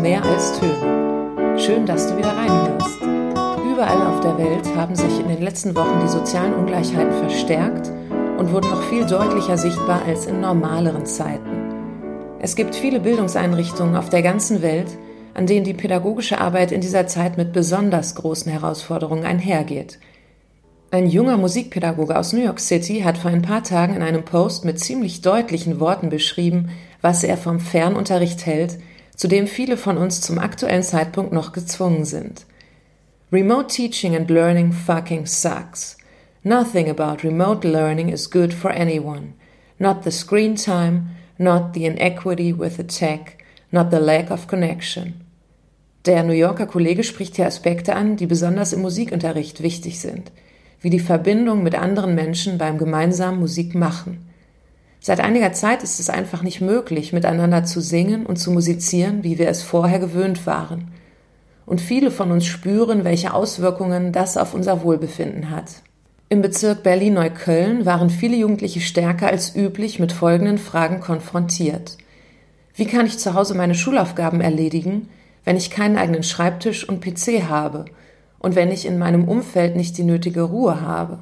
mehr als Töne. Schön, dass du wieder reinhörst. Überall auf der Welt haben sich in den letzten Wochen die sozialen Ungleichheiten verstärkt und wurden noch viel deutlicher sichtbar als in normaleren Zeiten. Es gibt viele Bildungseinrichtungen auf der ganzen Welt, an denen die pädagogische Arbeit in dieser Zeit mit besonders großen Herausforderungen einhergeht. Ein junger Musikpädagoge aus New York City hat vor ein paar Tagen in einem Post mit ziemlich deutlichen Worten beschrieben, was er vom Fernunterricht hält, zu dem viele von uns zum aktuellen Zeitpunkt noch gezwungen sind. Remote teaching and learning fucking sucks. Nothing about remote learning is good for anyone. Not the screen time, not the inequity with the tech, not the lack of connection. Der New Yorker Kollege spricht hier Aspekte an, die besonders im Musikunterricht wichtig sind, wie die Verbindung mit anderen Menschen beim gemeinsamen Musik machen. Seit einiger Zeit ist es einfach nicht möglich, miteinander zu singen und zu musizieren, wie wir es vorher gewöhnt waren. Und viele von uns spüren, welche Auswirkungen das auf unser Wohlbefinden hat. Im Bezirk Berlin-Neukölln waren viele Jugendliche stärker als üblich mit folgenden Fragen konfrontiert. Wie kann ich zu Hause meine Schulaufgaben erledigen, wenn ich keinen eigenen Schreibtisch und PC habe und wenn ich in meinem Umfeld nicht die nötige Ruhe habe?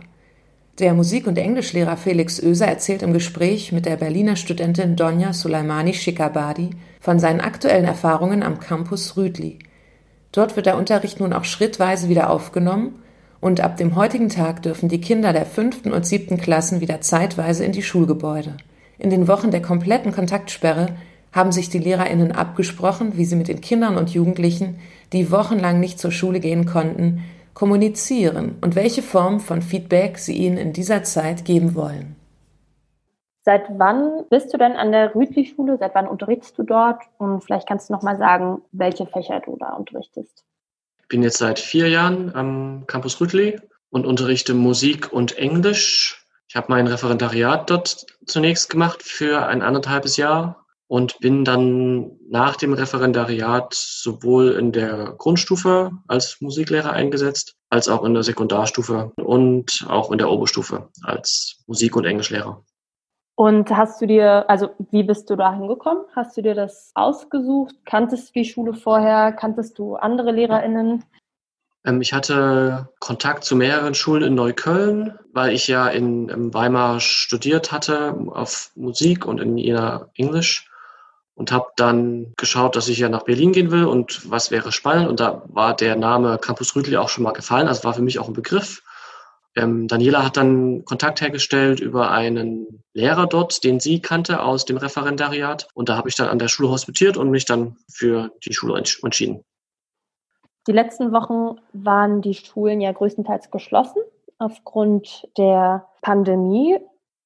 Der Musik- und Englischlehrer Felix Oeser erzählt im Gespräch mit der Berliner Studentin Donja Sulaimani Shikabadi von seinen aktuellen Erfahrungen am Campus Rüdli. Dort wird der Unterricht nun auch schrittweise wieder aufgenommen und ab dem heutigen Tag dürfen die Kinder der fünften und siebten Klassen wieder zeitweise in die Schulgebäude. In den Wochen der kompletten Kontaktsperre haben sich die LehrerInnen abgesprochen, wie sie mit den Kindern und Jugendlichen, die wochenlang nicht zur Schule gehen konnten, kommunizieren und welche Form von Feedback sie ihnen in dieser Zeit geben wollen. Seit wann bist du denn an der Rütli-Schule? Seit wann unterrichtest du dort? Und vielleicht kannst du noch mal sagen, welche Fächer du da unterrichtest. Ich bin jetzt seit vier Jahren am Campus Rütli und unterrichte Musik und Englisch. Ich habe mein Referendariat dort zunächst gemacht für ein anderthalbes Jahr und bin dann nach dem Referendariat sowohl in der Grundstufe als Musiklehrer eingesetzt, als auch in der Sekundarstufe und auch in der Oberstufe als Musik- und Englischlehrer. Und hast du dir, also wie bist du da hingekommen? Hast du dir das ausgesucht? Kanntest du die Schule vorher? Kanntest du andere LehrerInnen? Ähm, ich hatte Kontakt zu mehreren Schulen in Neukölln, weil ich ja in, Weimar studiert hatte auf Musik und in Jena Englisch und habe dann geschaut, dass ich ja nach Berlin gehen will und was wäre spannend. Und da war der Name Campus Rüdli auch schon mal gefallen, also war für mich auch ein Begriff. Ähm, Daniela hat dann Kontakt hergestellt über einen Lehrer dort, den sie kannte aus dem Referendariat. Und da habe ich dann an der Schule hospitiert und mich dann für die Schule entschieden. Die letzten Wochen waren die Schulen ja größtenteils geschlossen aufgrund der Pandemie.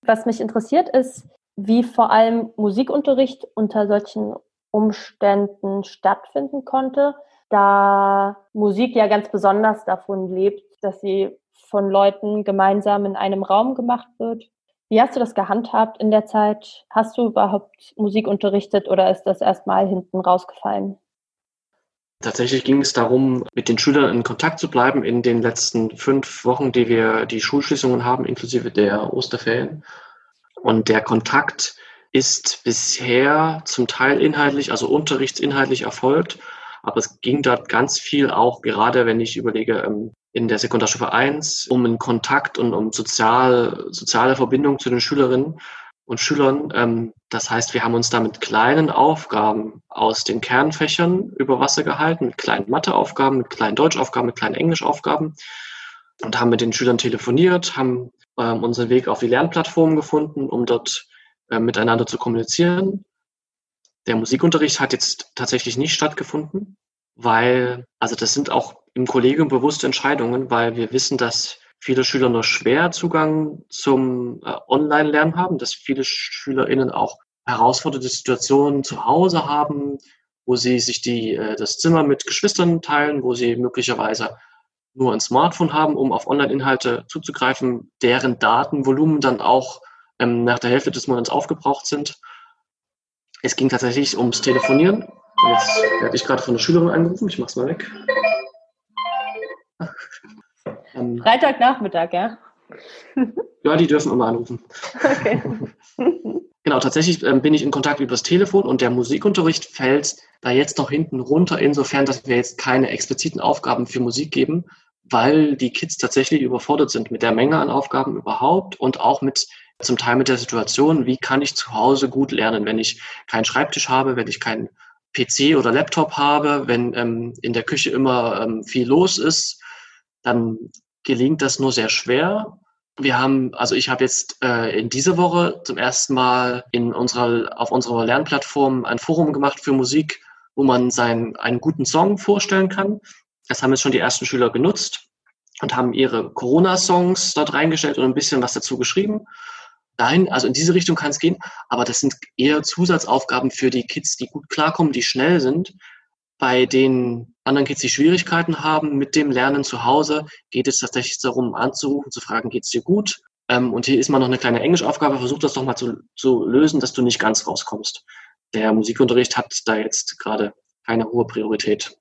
Was mich interessiert ist, wie vor allem Musikunterricht unter solchen Umständen stattfinden konnte, da Musik ja ganz besonders davon lebt, dass sie von Leuten gemeinsam in einem Raum gemacht wird. Wie hast du das gehandhabt in der Zeit? Hast du überhaupt Musik unterrichtet oder ist das erstmal hinten rausgefallen? Tatsächlich ging es darum, mit den Schülern in Kontakt zu bleiben in den letzten fünf Wochen, die wir die Schulschließungen haben, inklusive der Osterferien. Und der Kontakt ist bisher zum Teil inhaltlich, also unterrichtsinhaltlich erfolgt. Aber es ging dort ganz viel auch, gerade wenn ich überlege, ähm, in der Sekundarstufe 1, um einen Kontakt und um sozial, soziale Verbindung zu den Schülerinnen und Schülern. Ähm, das heißt, wir haben uns da mit kleinen Aufgaben aus den Kernfächern über Wasser gehalten, mit kleinen Matheaufgaben, mit kleinen Deutschaufgaben, mit kleinen Englischaufgaben und haben mit den Schülern telefoniert, haben ähm, unseren Weg auf die Lernplattform gefunden, um dort äh, miteinander zu kommunizieren. Der Musikunterricht hat jetzt tatsächlich nicht stattgefunden, weil, also das sind auch im Kollegium bewusste Entscheidungen, weil wir wissen, dass viele Schüler nur schwer Zugang zum äh, Online-Lernen haben, dass viele SchülerInnen auch herausfordernde Situationen zu Hause haben, wo sie sich die, äh, das Zimmer mit Geschwistern teilen, wo sie möglicherweise nur ein Smartphone haben, um auf Online-Inhalte zuzugreifen, deren Datenvolumen dann auch ähm, nach der Hälfte des Monats aufgebraucht sind. Es ging tatsächlich ums Telefonieren. Jetzt werde ich gerade von der Schülerin angerufen. Ich mache es mal weg. ähm, Freitagnachmittag, ja? ja, die dürfen immer anrufen. Okay. Genau, tatsächlich ähm, bin ich in Kontakt übers Telefon und der Musikunterricht fällt da jetzt noch hinten runter, insofern, dass wir jetzt keine expliziten Aufgaben für Musik geben, weil die Kids tatsächlich überfordert sind mit der Menge an Aufgaben überhaupt und auch mit zum Teil mit der Situation, wie kann ich zu Hause gut lernen, wenn ich keinen Schreibtisch habe, wenn ich keinen PC oder Laptop habe, wenn ähm, in der Küche immer ähm, viel los ist, dann gelingt das nur sehr schwer. Wir haben, also ich habe jetzt äh, in dieser Woche zum ersten Mal in unserer, auf unserer Lernplattform ein Forum gemacht für Musik, wo man seinen, einen guten Song vorstellen kann. Das haben jetzt schon die ersten Schüler genutzt und haben ihre Corona-Songs dort reingestellt und ein bisschen was dazu geschrieben. Dahin, also in diese Richtung kann es gehen, aber das sind eher Zusatzaufgaben für die Kids, die gut klarkommen, die schnell sind. Bei den anderen Kids, die Schwierigkeiten haben mit dem Lernen zu Hause, geht es tatsächlich darum, anzurufen, zu fragen, geht es dir gut? Ähm, und hier ist mal noch eine kleine Englischaufgabe, versuch das doch mal zu, zu lösen, dass du nicht ganz rauskommst. Der Musikunterricht hat da jetzt gerade keine hohe Priorität.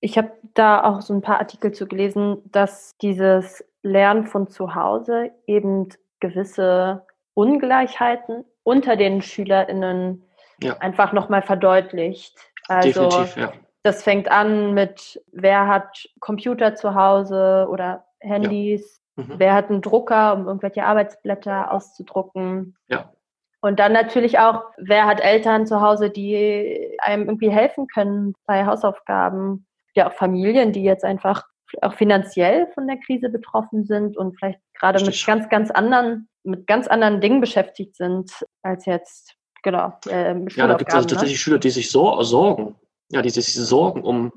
Ich habe da auch so ein paar Artikel zu gelesen, dass dieses Lernen von zu Hause eben gewisse Ungleichheiten unter den SchülerInnen ja. einfach nochmal verdeutlicht. Also Definitiv, ja. Das fängt an mit, wer hat Computer zu Hause oder Handys, ja. mhm. wer hat einen Drucker, um irgendwelche Arbeitsblätter auszudrucken. Ja. Und dann natürlich auch, wer hat Eltern zu Hause, die einem irgendwie helfen können bei Hausaufgaben. Ja, auch Familien, die jetzt einfach auch finanziell von der Krise betroffen sind und vielleicht gerade mit ganz, ganz anderen, mit ganz anderen Dingen beschäftigt sind als jetzt, genau. Äh, ja, da gibt es also ne? tatsächlich ne? Schüler, die sich so sorgen, ja, die sich sorgen um,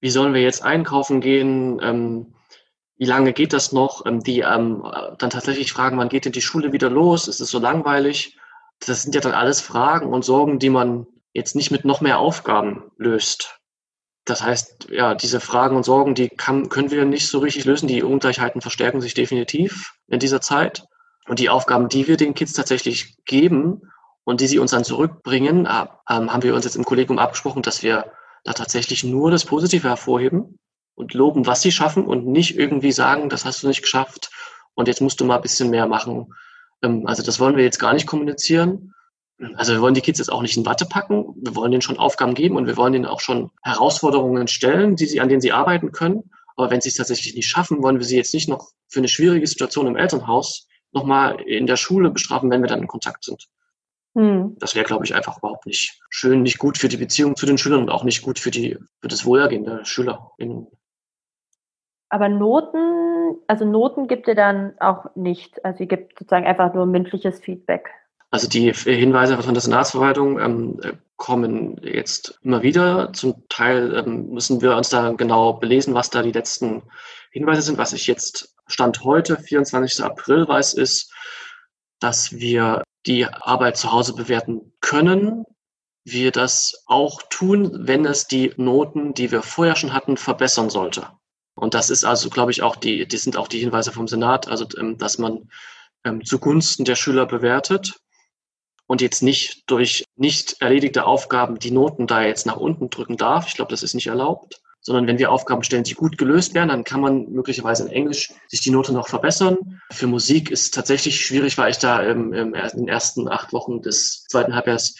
wie sollen wir jetzt einkaufen gehen, ähm, wie lange geht das noch, ähm, die ähm, dann tatsächlich fragen, wann geht denn die Schule wieder los, ist es so langweilig? Das sind ja dann alles Fragen und Sorgen, die man jetzt nicht mit noch mehr Aufgaben löst. Das heißt, ja, diese Fragen und Sorgen, die kann, können wir nicht so richtig lösen. Die Ungleichheiten verstärken sich definitiv in dieser Zeit. Und die Aufgaben, die wir den Kids tatsächlich geben und die sie uns dann zurückbringen, äh, ähm, haben wir uns jetzt im Kollegium abgesprochen, dass wir da tatsächlich nur das Positive hervorheben und loben, was sie schaffen und nicht irgendwie sagen, das hast du nicht geschafft und jetzt musst du mal ein bisschen mehr machen. Ähm, also das wollen wir jetzt gar nicht kommunizieren, also wir wollen die Kids jetzt auch nicht in Watte packen. Wir wollen denen schon Aufgaben geben und wir wollen ihnen auch schon Herausforderungen stellen, die sie, an denen sie arbeiten können. Aber wenn sie es tatsächlich nicht schaffen, wollen wir sie jetzt nicht noch für eine schwierige Situation im Elternhaus nochmal in der Schule bestrafen, wenn wir dann in Kontakt sind. Hm. Das wäre, glaube ich, einfach überhaupt nicht schön, nicht gut für die Beziehung zu den Schülern und auch nicht gut für, die, für das Wohlergehen der SchülerInnen. Aber Noten, also Noten gibt ihr dann auch nicht. Also ihr gibt sozusagen einfach nur mündliches Feedback. Also die Hinweise von der Senatsverwaltung ähm, kommen jetzt immer wieder. Zum Teil ähm, müssen wir uns da genau belesen, was da die letzten Hinweise sind. Was ich jetzt Stand heute, 24. April, weiß, ist, dass wir die Arbeit zu Hause bewerten können. Wir das auch tun, wenn es die Noten, die wir vorher schon hatten, verbessern sollte. Und das ist also, glaube ich, auch die, die sind auch die Hinweise vom Senat, also ähm, dass man ähm, zugunsten der Schüler bewertet und jetzt nicht durch nicht erledigte Aufgaben die Noten da jetzt nach unten drücken darf. Ich glaube, das ist nicht erlaubt. Sondern wenn wir Aufgaben stellen, die gut gelöst werden, dann kann man möglicherweise in Englisch sich die Note noch verbessern. Für Musik ist es tatsächlich schwierig, weil ich da im, im, in den ersten acht Wochen des zweiten Halbjahres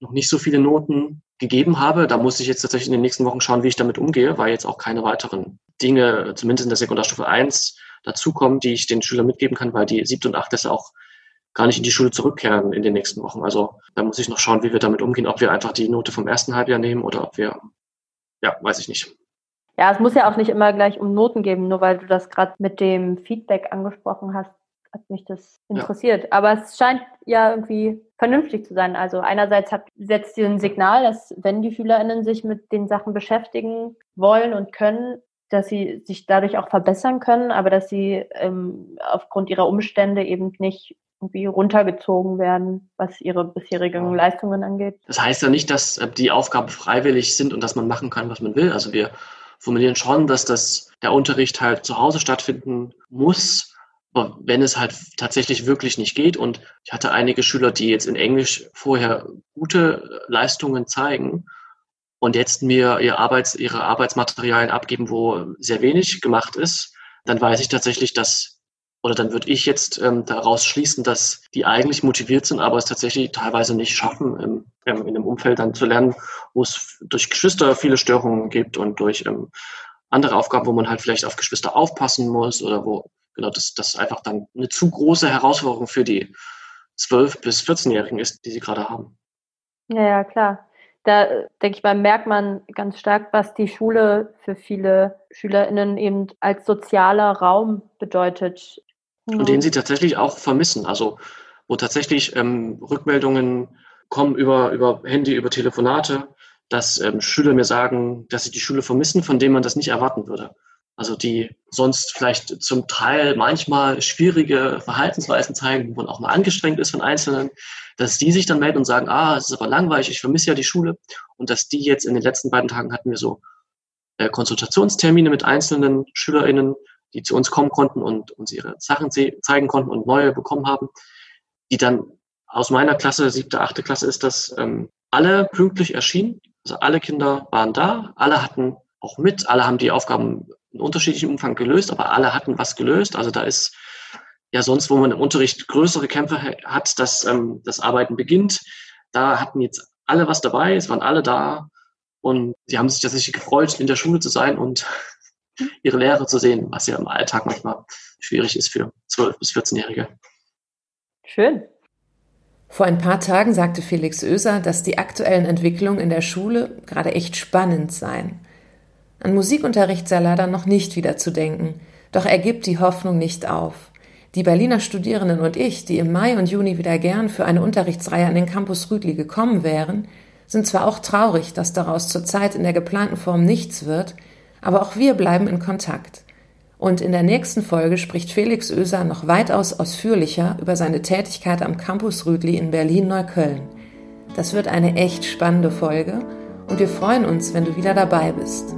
noch nicht so viele Noten gegeben habe. Da muss ich jetzt tatsächlich in den nächsten Wochen schauen, wie ich damit umgehe, weil jetzt auch keine weiteren Dinge, zumindest in der Sekundarstufe 1, dazukommen, die ich den Schülern mitgeben kann, weil die siebte und achte auch gar nicht in die Schule zurückkehren in den nächsten Wochen. Also da muss ich noch schauen, wie wir damit umgehen, ob wir einfach die Note vom ersten Halbjahr nehmen oder ob wir, ja, weiß ich nicht. Ja, es muss ja auch nicht immer gleich um Noten geben, nur weil du das gerade mit dem Feedback angesprochen hast, hat mich das interessiert. Ja. Aber es scheint ja irgendwie vernünftig zu sein. Also einerseits hat, setzt ihr ein Signal, dass wenn die SchülerInnen sich mit den Sachen beschäftigen wollen und können, dass sie sich dadurch auch verbessern können, aber dass sie ähm, aufgrund ihrer Umstände eben nicht irgendwie runtergezogen werden, was ihre bisherigen Leistungen angeht. Das heißt ja nicht, dass äh, die Aufgaben freiwillig sind und dass man machen kann, was man will. Also wir formulieren schon, dass das, der Unterricht halt zu Hause stattfinden muss, wenn es halt tatsächlich wirklich nicht geht. Und ich hatte einige Schüler, die jetzt in Englisch vorher gute Leistungen zeigen und jetzt mir ihr Arbeits, ihre Arbeitsmaterialien abgeben, wo sehr wenig gemacht ist. Dann weiß ich tatsächlich, dass oder dann würde ich jetzt ähm, daraus schließen, dass die eigentlich motiviert sind, aber es tatsächlich teilweise nicht schaffen, ähm, in einem Umfeld dann zu lernen, wo es durch Geschwister viele Störungen gibt und durch ähm, andere Aufgaben, wo man halt vielleicht auf Geschwister aufpassen muss oder wo, genau, das, das einfach dann eine zu große Herausforderung für die 12- bis 14-Jährigen ist, die sie gerade haben. Ja, ja, klar. Da denke ich mal, merkt man ganz stark, was die Schule für viele SchülerInnen eben als sozialer Raum bedeutet. Und den sie tatsächlich auch vermissen. Also wo tatsächlich ähm, Rückmeldungen kommen über, über Handy, über Telefonate, dass ähm, Schüler mir sagen, dass sie die Schule vermissen, von dem man das nicht erwarten würde. Also die sonst vielleicht zum Teil manchmal schwierige Verhaltensweisen zeigen, wo man auch mal angestrengt ist von Einzelnen, dass die sich dann melden und sagen, ah, es ist aber langweilig, ich vermisse ja die Schule. Und dass die jetzt in den letzten beiden Tagen hatten wir so äh, Konsultationstermine mit einzelnen SchülerInnen, die zu uns kommen konnten und uns ihre Sachen zeigen konnten und neue bekommen haben, die dann aus meiner Klasse, siebte, achte Klasse ist das, ähm, alle pünktlich erschienen. Also alle Kinder waren da, alle hatten auch mit, alle haben die Aufgaben in unterschiedlichem Umfang gelöst, aber alle hatten was gelöst. Also da ist ja sonst, wo man im Unterricht größere Kämpfe hat, dass ähm, das Arbeiten beginnt. Da hatten jetzt alle was dabei, es waren alle da und sie haben sich tatsächlich gefreut, in der Schule zu sein und ihre Lehre zu sehen, was ja im Alltag manchmal schwierig ist für 12- bis 14-Jährige. Schön. Vor ein paar Tagen sagte Felix Oeser, dass die aktuellen Entwicklungen in der Schule gerade echt spannend seien. An Musikunterricht sei leider noch nicht wieder zu denken, doch er gibt die Hoffnung nicht auf. Die Berliner Studierenden und ich, die im Mai und Juni wieder gern für eine Unterrichtsreihe an den Campus Rüdli gekommen wären, sind zwar auch traurig, dass daraus zurzeit in der geplanten Form nichts wird, aber auch wir bleiben in Kontakt. Und in der nächsten Folge spricht Felix Oeser noch weitaus ausführlicher über seine Tätigkeit am Campus Rüdli in Berlin-Neukölln. Das wird eine echt spannende Folge und wir freuen uns, wenn du wieder dabei bist.